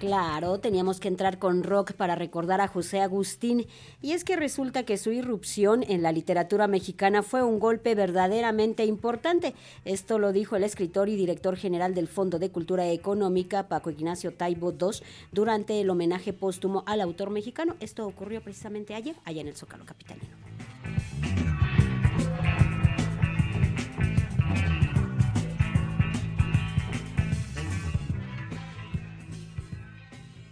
Claro, teníamos que entrar con rock para recordar a José Agustín, y es que resulta que su irrupción en la literatura mexicana fue un golpe verdaderamente importante. Esto lo dijo el escritor y director general del Fondo de Cultura Económica, Paco Ignacio Taibo II, durante el homenaje póstumo al autor mexicano. Esto ocurrió precisamente ayer, allá en el Zócalo Capitalino.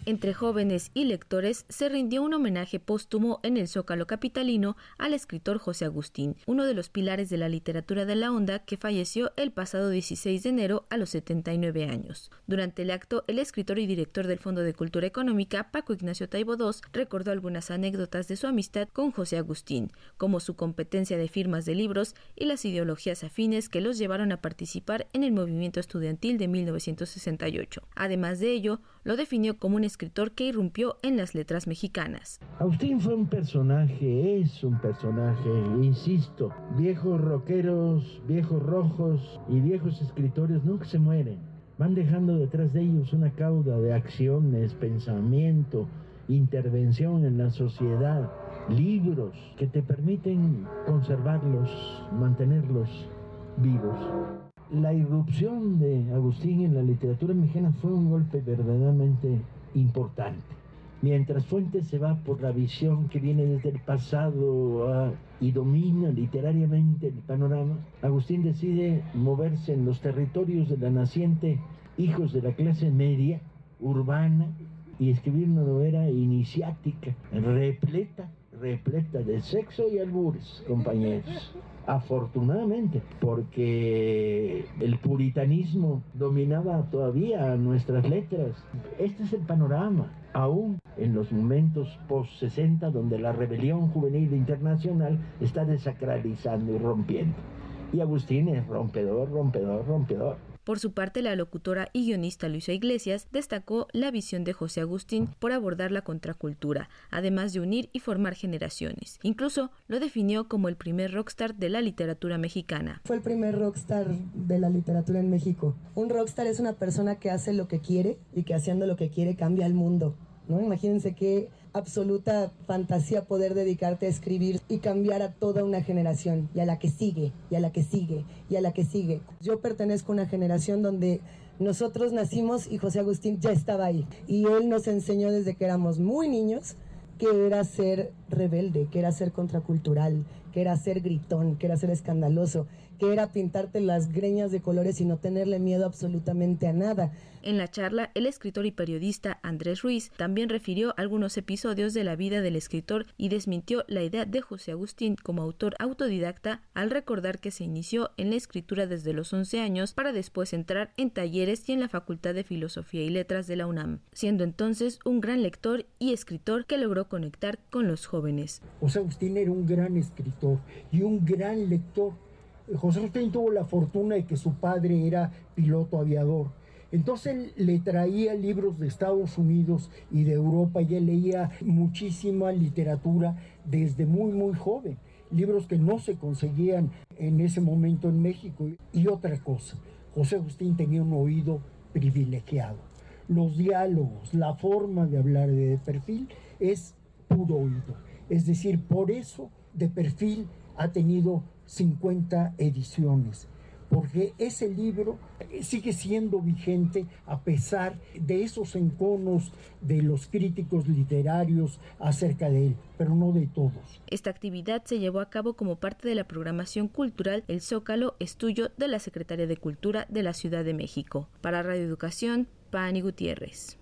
Entre jóvenes y lectores se rindió un homenaje póstumo en el Zócalo Capitalino al escritor José Agustín, uno de los pilares de la literatura de la onda que falleció el pasado 16 de enero a los 79 años. Durante el acto, el escritor y director del Fondo de Cultura Económica, Paco Ignacio Taibo II, recordó algunas anécdotas de su amistad con José Agustín, como su competencia de firmas de libros y las ideologías afines que los llevaron a participar en el movimiento estudiantil de 1968. Además de ello, lo definió como un escritor que irrumpió en las letras mexicanas. Agustín fue un personaje, es un personaje, insisto, viejos rockeros, viejos rojos y viejos escritores nunca se mueren. Van dejando detrás de ellos una cauda de acciones, pensamiento, intervención en la sociedad, libros que te permiten conservarlos, mantenerlos vivos. La irrupción de Agustín en la literatura mexicana fue un golpe verdaderamente importante. Mientras Fuentes se va por la visión que viene desde el pasado ah, y domina literariamente el panorama, Agustín decide moverse en los territorios de la naciente hijos de la clase media, urbana, y escribir una novela iniciática, repleta, repleta de sexo y albures, compañeros. Afortunadamente, porque el puritanismo dominaba todavía nuestras letras. Este es el panorama, aún en los momentos post-60, donde la rebelión juvenil internacional está desacralizando y rompiendo. Y Agustín es rompedor, rompedor, rompedor. Por su parte, la locutora y guionista Luisa Iglesias destacó la visión de José Agustín por abordar la contracultura, además de unir y formar generaciones. Incluso lo definió como el primer rockstar de la literatura mexicana. Fue el primer rockstar de la literatura en México. Un rockstar es una persona que hace lo que quiere y que haciendo lo que quiere cambia el mundo. ¿No? Imagínense qué absoluta fantasía poder dedicarte a escribir y cambiar a toda una generación y a la que sigue y a la que sigue y a la que sigue. Yo pertenezco a una generación donde nosotros nacimos y José Agustín ya estaba ahí y él nos enseñó desde que éramos muy niños que era ser rebelde, que era ser contracultural, que era ser gritón, que era ser escandaloso, que era pintarte las greñas de colores y no tenerle miedo absolutamente a nada. En la charla, el escritor y periodista Andrés Ruiz también refirió algunos episodios de la vida del escritor y desmintió la idea de José Agustín como autor autodidacta al recordar que se inició en la escritura desde los 11 años para después entrar en talleres y en la Facultad de Filosofía y Letras de la UNAM, siendo entonces un gran lector y escritor que logró conectar con los jóvenes. José Agustín era un gran escritor y un gran lector. José Agustín tuvo la fortuna de que su padre era piloto aviador. Entonces le traía libros de Estados Unidos y de Europa y él leía muchísima literatura desde muy muy joven, libros que no se conseguían en ese momento en México. Y otra cosa, José Agustín tenía un oído privilegiado. Los diálogos, la forma de hablar de perfil es puro oído. Es decir, por eso de perfil ha tenido 50 ediciones, porque ese libro sigue siendo vigente a pesar de esos enconos de los críticos literarios acerca de él, pero no de todos. Esta actividad se llevó a cabo como parte de la programación cultural El Zócalo Estudio de la Secretaría de Cultura de la Ciudad de México. Para Radio Educación, Pani Gutiérrez.